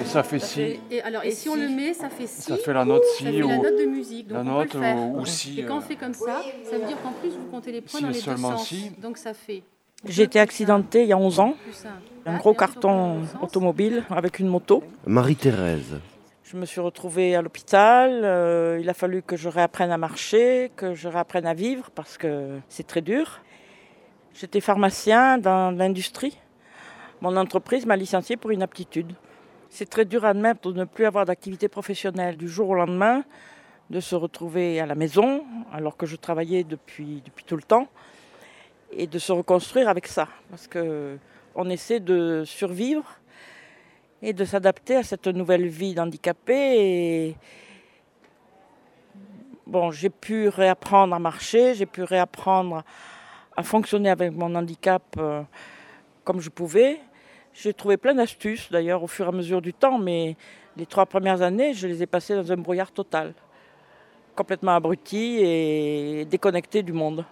Et ça fait si. Et, alors, et si on le met, ça fait si. Ça fait la note si Ça fait ou la note de musique. Donc la on peut note le faire. ou- ou si, Et quand on euh, fait comme ça, ça veut dire qu'en plus vous comptez les points Si dans les deux seulement sens. si. Donc ça fait. J'ai été accidentée il y a 11 ans. Un gros carton automobile avec une moto. Marie-Thérèse. Je me suis retrouvée à l'hôpital. euh, il a fallu que je réapprenne à marcher, que je réapprenne à vivre parce que c'est très dur. J'étais pharmacien dans l'industrie. Mon entreprise m'a licencié pour inaptitude. C'est très dur à admettre de ne plus avoir d'activité professionnelle du jour au lendemain, de se retrouver à la maison alors que je travaillais depuis, depuis tout le temps et de se reconstruire avec ça parce que on essaie de survivre et de s'adapter à cette nouvelle vie d'handicapé. Bon, j'ai pu réapprendre à marcher, j'ai pu réapprendre à fonctionner avec mon handicap euh, comme je pouvais. J'ai trouvé plein d'astuces d'ailleurs au fur et à mesure du temps, mais les trois premières années, je les ai passées dans un brouillard total, complètement abruti et déconnecté du monde.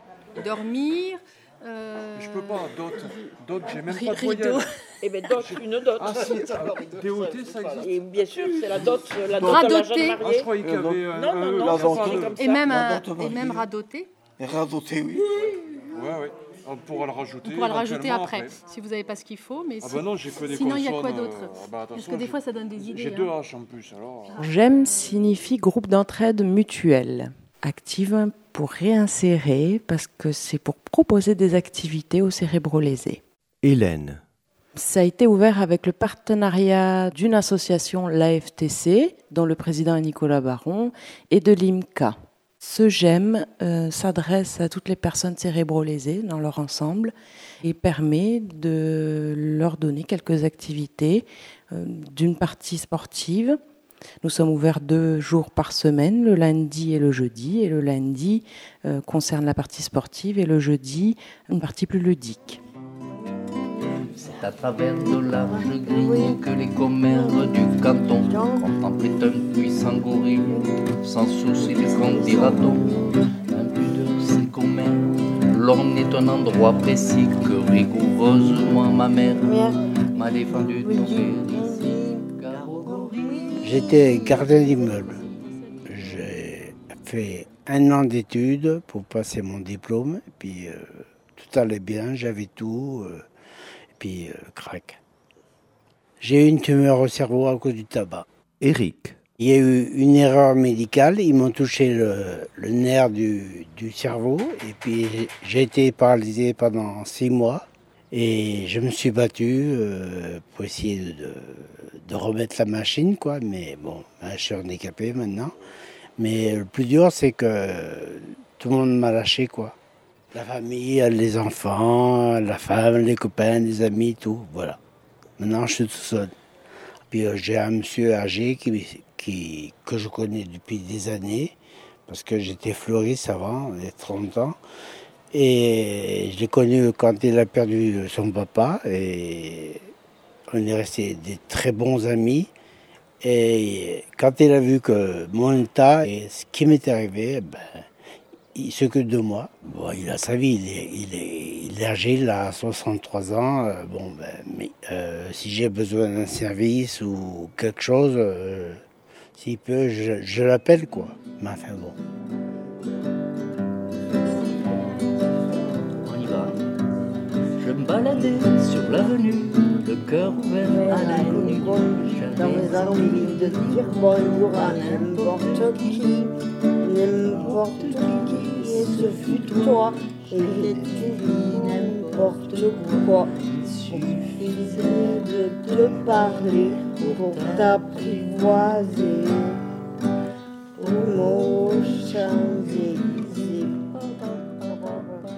Dormir. Euh, Je peux pas, d'autres. D'autres, j'ai même pas de voyelle. Eh bien, dot, une dot. Ah si, DOT, ça existe Et bien sûr, c'est la dot, la dot à la jeune jeune Ah, je croyais qu'il y avait un. Non, non, non, Et ça. même, dot et même radoter. Radoté, oui. Ouais, ouais. On pourra le rajouter. On pourra le rajouter après, si vous n'avez pas ce qu'il faut. Mais Ah si- bah non, j'ai que des sinon, il y a quoi d'autre euh, ah bah, Parce que des fois, ça donne des idées. J'ai hein. deux H en plus, alors. GEM signifie groupe d'entraide mutuelle, active pour réinsérer parce que c'est pour proposer des activités aux cérébrolésés. Hélène. Ça a été ouvert avec le partenariat d'une association, l'AFTC, dont le président est Nicolas Baron, et de l'IMCA. Ce GEM euh, s'adresse à toutes les personnes cérébrolésées dans leur ensemble et permet de leur donner quelques activités euh, d'une partie sportive. Nous sommes ouverts deux jours par semaine, le lundi et le jeudi, et le lundi euh, concerne la partie sportive et le jeudi une partie plus ludique. C'est à travers de larges grilles que les commères du canton contemplaient un puissant gorille, sans souci de qu'en dira-t-on. Impudeur, ces commères, l'homme n'est un endroit précis que rigoureusement ma mère m'a défendu de J'étais gardien d'immeuble. J'ai fait un an d'études pour passer mon diplôme. Et puis euh, tout allait bien, j'avais tout. euh, et puis euh, crac. J'ai eu une tumeur au cerveau à cause du tabac. Eric. Il y a eu une erreur médicale. Ils m'ont touché le, le nerf du, du cerveau. Et puis j'ai été paralysé pendant six mois. Et je me suis battu euh, pour essayer de, remettre la machine, quoi. Mais bon, je suis handicapé maintenant. Mais le plus dur, c'est que tout le monde m'a lâché, quoi. La famille, les enfants, la femme, les copains, les amis, tout. Voilà. Maintenant, je suis tout seul. Puis euh, j'ai un monsieur âgé qui, que je connais depuis des années, parce que j'étais fleuriste avant, il y a 30 ans. Et je l'ai connu quand il a perdu son papa. Et on est restés des très bons amis. Et quand il a vu que mon état et ce qui m'est arrivé, ben, il s'occupe de moi. Bon, il a sa vie, il est, il est, âgé, il a 63 ans. euh, Bon, ben, mais euh, si j'ai besoin d'un service ou quelque chose, euh, s'il peut, je, je l'appelle, quoi. Mais enfin bon. Je me baladais sur l'avenue, le cœur ouvert à l'inconnu. J'avais envie de dire bonjour à n'importe qui, n'importe qui, et ce fut toi, et j'ai dit n'importe quoi. Il suffisait de te parler pour t'apprivoiser. Aux Champs-Élysées.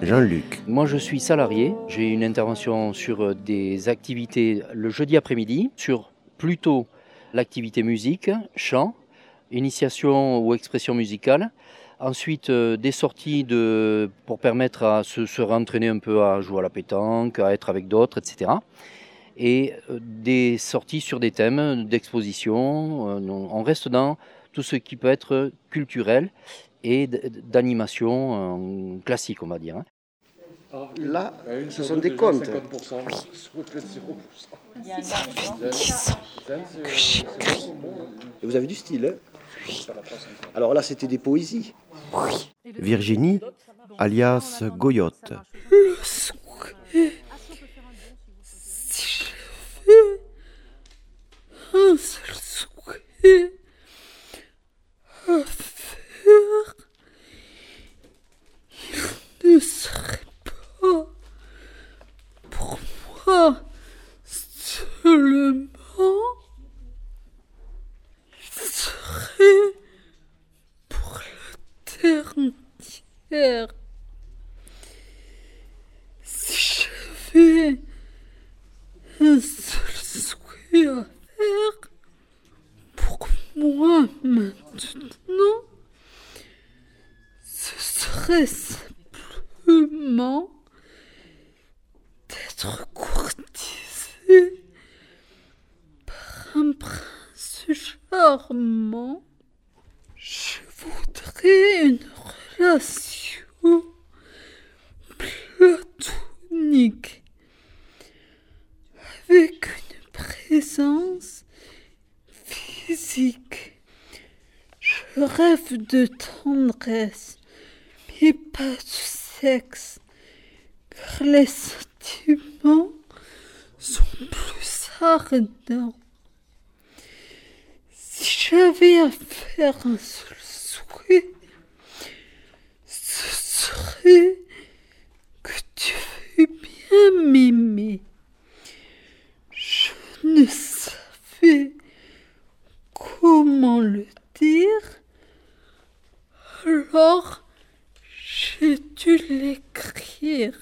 Jean-Luc. Moi, je suis salarié. J'ai une intervention sur euh, des activités le jeudi après-midi, sur plutôt l'activité musique, chant, initiation ou expression musicale. Ensuite, euh, des sorties pour permettre à se, se rentraîner un peu à jouer à la pétanque, à être avec d'autres, etc. Et euh, des sorties sur des thèmes d'exposition. On reste dans tout ce qui peut être culturel et d'animation classique, on va dire. Là, ce sont des comptes. Et vous avez du style, hein? Alors là, c'était des poésies. Virginie, alias Goyotte. un seul souhait à faire, il ne serait pas pour moi seulement, il serait pour la terre Si j'avais un seul souhait à faire pour moi maintenant, ce serait simplement d'être courtisé par un prince charmant. Je voudrais une relation platonique avec une physique. Je rêve de tendresse, mais pas de sexe, car les sentiments sont plus ardents. Si j'avais à faire un seul souhait, ce serait que tu veuilles bien m'aimer. Je ne savais comment le dire, alors j'ai dû l'écrire.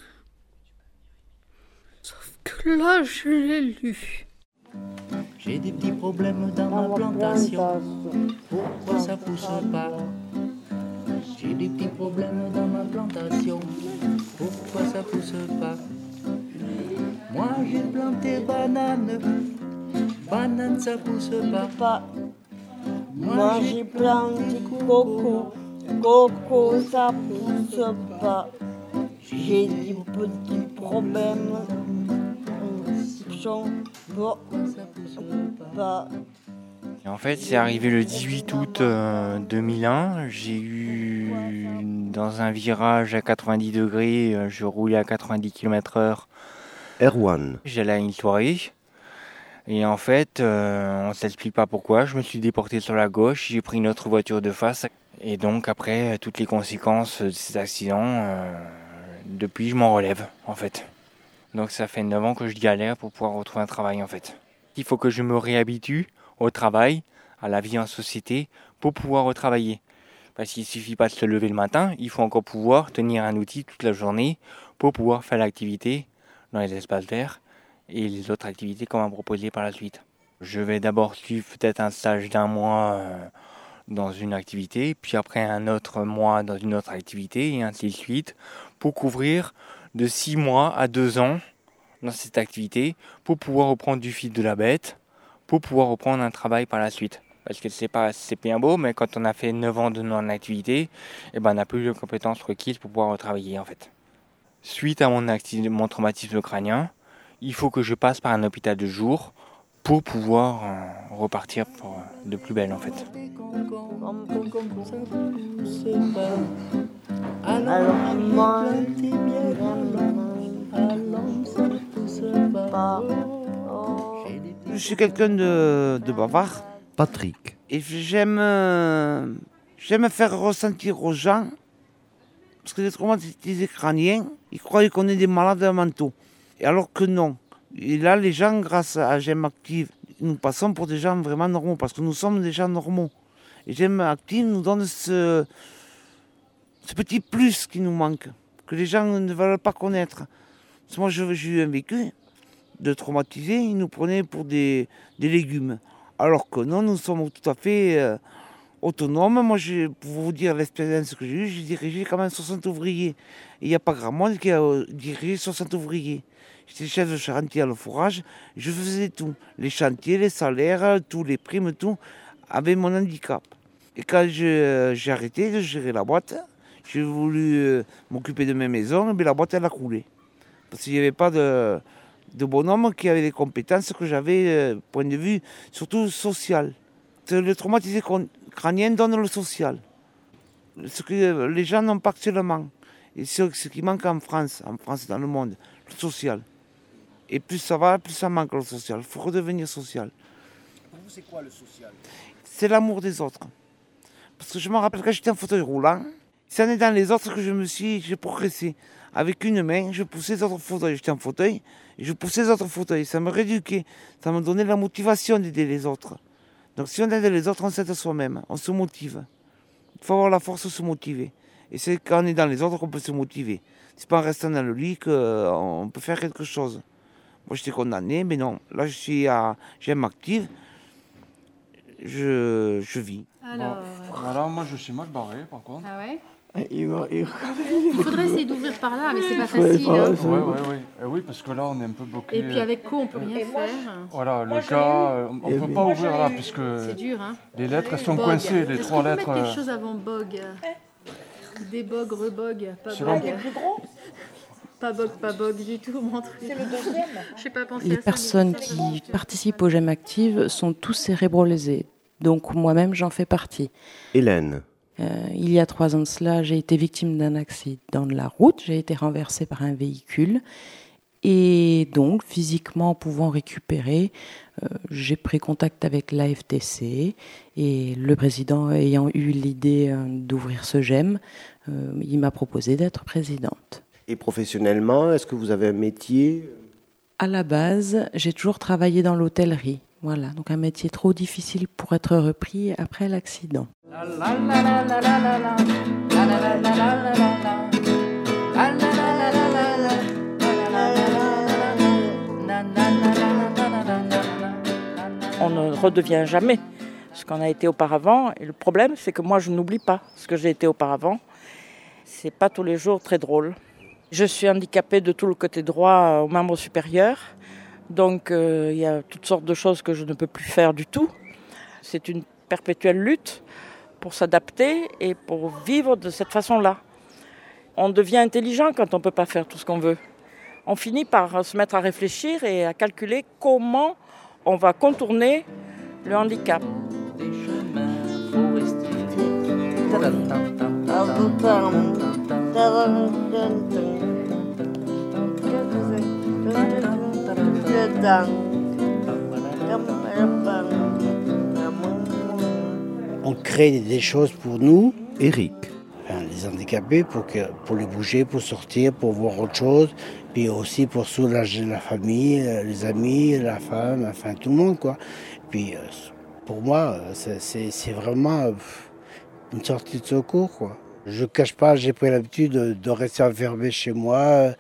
Sauf que là, je l'ai lu. J'ai des petits problèmes dans ma plantation. Pourquoi ça pousse pas? J'ai des petits problèmes dans ma plantation. Pourquoi ça pousse pas? Moi j'ai planté banane. Banane ça pousse pas. Moi j'ai planté coco, coco ça pousse pas. J'ai des petits problèmes, sont pas, pas. Et en fait, c'est arrivé le 18 août euh, 2001. J'ai eu dans un virage à 90 degrés, euh, je roulais à 90 km/h. Erwan. J'allais à une soirée. Et en fait, euh, on ne s'explique pas pourquoi. Je me suis déporté sur la gauche. J'ai pris une autre voiture de face. Et donc, après, toutes les conséquences de cet accident, euh, depuis, je m'en relève, en fait. Donc, ça fait 9 ans que je galère pour pouvoir retrouver un travail, en fait. Il faut que je me réhabitue au travail, à la vie en société, pour pouvoir retravailler. Parce qu'il suffit pas de se lever le matin, il faut encore pouvoir tenir un outil toute la journée pour pouvoir faire l'activité dans les espaces verts et les autres activités qu'on m'a proposées par la suite. Je vais d'abord suivre peut-être un stage d'un mois euh, dans une activité, puis après un autre mois dans une autre activité, et ainsi de suite, pour couvrir de 6 mois à 2 ans dans cette activité, pour pouvoir reprendre du fil de la bête, pour pouvoir reprendre un travail par la suite. Parce que c'est pas c'est bien beau, mais quand on a fait 9 ans de non-activité, eh ben, on n'a plus les compétences requises pour pouvoir retravailler en fait. Suite à mon, mon traumatisme crânien, il faut que je passe par un hôpital de jour pour pouvoir euh, repartir pour, euh, de plus belle en fait. Je suis quelqu'un de, de bavard. Patrick. Et j'aime euh, j'aime faire ressentir aux gens, parce que les traumatisés crâniens, ils croient qu'on est des malades mentaux. Et alors que non. Et là, les gens, grâce à J'aime Active, nous passons pour des gens vraiment normaux, parce que nous sommes des gens normaux. Et J'aime Active nous donne ce, petit plus qui nous manque, que les gens ne veulent pas connaître. Parce que moi, j'ai eu un vécu de traumatisés, ils nous prenaient pour des, des légumes. Alors que non, nous sommes tout à fait euh, autonomes. Moi, j'ai- pour vous dire l'expérience que j'ai eue, j'ai dirigé quand même 60 ouvriers. Il n'y a pas grand monde qui a euh, dirigé 60 ouvriers. J'étais chef de chantier à le forage, je faisais tout. Les chantiers, les salaires, tous les primes, tout, avec mon handicap. Et quand je- j'ai arrêté de gérer la boîte, j'ai voulu euh, m'occuper de mes maisons, bien la boîte elle a coulé. Parce qu'il n'y avait pas de, bonhomme qui avait les compétences que j'avais, euh, point de vue surtout social. Le traumatisé crânien donne le social. Ce que les gens n'ont pas actuellement. Et ce, ce qui manque en France, en France dans le monde, le social. Et plus ça va, plus ça manque le social. Il faut redevenir social. Pour vous, c'est quoi le social? C'est l'amour des autres. Parce que je me rappelle quand j'étais en fauteuil roulant, c'est en dans les autres que je me suis j'ai progressé. Avec une main, je poussais les autres fauteuils. J'étais en fauteuil et je poussais les autres fauteuils. Ça me rééduquait. Ça me donnait la motivation d'aider les autres. Donc si on aide les autres, on s'aide soi-même. On se motive. Il faut avoir la force de se motiver. Et c'est quand on est dans les autres qu'on peut se motiver. C'est pas en restant dans le lit qu'on peut faire quelque chose. Moi j'étais condamné, mais non. Là je suis à. J'aime active. Je, je vis. Alors, Voilà, moi je suis mal barré par contre. ah ouais? Il faudrait essayer d'ouvrir par là, mais c'est pas facile. hein. Ouais, ouais, ouais. Eh oui, parce que là on est un peu bloqué. Et puis avec quoi on peut rien faire Voilà, le cas, euh, on ne peut pas ouvrir là, puisque dur, hein les lettres elles sont Bog. coincées, les trois lettres. mettre quelque chose avant bog Débog, rebog, pas bog. bon. Pas bog, pas bog du tout, mon truc. C'est le deuxième Je pas Les à ça, mais personnes qui participent aux gemmes actives sont tous cérébrolésées. Donc moi-même, j'en fais partie. Hélène, Euh, il y a trois ans de cela, j'ai été victime d'un accident de la route. J'ai été renversée par un véhicule. Et donc, physiquement pouvant récupérer, euh, j'ai pris contact avec l'AFTC. Et le président ayant eu l'idée euh, d'ouvrir ce GEM, il m'a proposé d'être présidente. et professionnellement, est-ce que vous avez un métier? À la base, j'ai toujours travaillé dans l'hôtellerie. Voilà, donc un métier trop difficile pour être repris après l'accident. On ne redevient jamais ce qu'on a été auparavant. Et le problème, c'est que moi, je n'oublie pas ce que j'ai été auparavant. C'est pas tous les jours très drôle. Je suis handicapée de tout le côté droit au membre supérieur. Donc euh, il y a toutes sortes de choses que je ne peux plus faire du tout. C'est une perpétuelle lutte pour s'adapter et pour vivre de cette façon-là. On devient intelligent quand on ne peut pas faire tout ce qu'on veut. On finit par se mettre à réfléchir et à calculer comment on va contourner le handicap. On crée des choses pour nous, Eric, enfin, les handicapés, pour, que, pour les bouger, pour sortir, pour voir autre chose, puis aussi pour soulager la famille, euh, les amis, la femme, enfin tout le monde, quoi. Puis euh, pour moi, euh, c'est- vraiment une sortie de secours, quoi. Je cache pas, j'ai pris l'habitude de, de rester enfermé chez moi,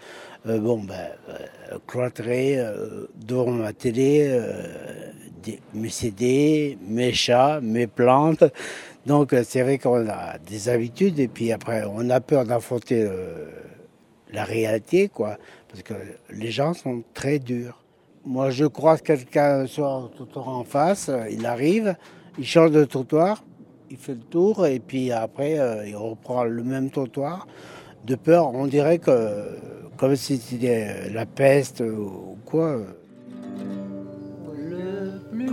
euh, bon, ben, euh, cloîtré, euh, devant ma télé, mes CD, mes chats, mes plantes. Donc euh, c'est vrai qu'on a des habitudes et puis après on a peur d'affronter euh, la réalité, quoi, parce que les gens sont très durs. Moi je croise quelqu'un sur un trottoir en face, euh, il arrive, il change de trottoir, il fait le tour et puis après il reprend le même trottoir. De peur, on dirait que comme si c'était la peste ou quoi.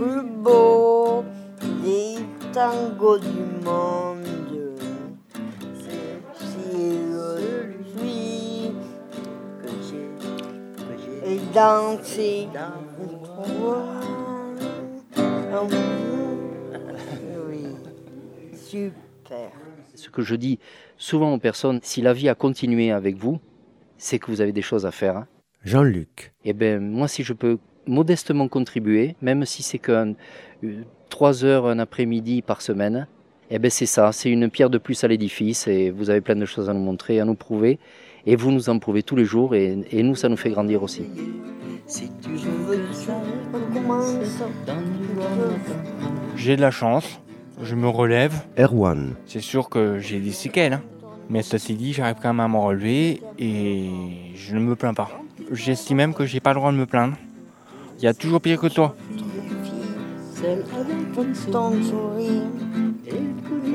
Le plus beau des tangos du monde, c'est celui que j'ai toi. Oui, super. Ce que je dis souvent aux personnes, si la vie a continué avec vous, c'est que vous avez des choses à faire. hein. Jean-Luc, Eh bien, moi, si je peux modestement contribuer, même si c'est que euh, trois heures un après-midi par semaine, eh ben c'est ça, c'est une pierre de plus à l'édifice et vous avez plein de choses à nous montrer, à nous prouver. Et vous nous en prouvez tous les jours et, et nous, ça nous fait grandir aussi. J'ai de la chance, je me relève. Erwan, C'est sûr que j'ai des séquelles, hein. mais ceci dit, j'arrive quand même à me relever et je ne me plains pas. J'estime même que j'ai pas le droit de me plaindre. Il y a toujours pire que toi. Avec ton sourire. et le coup de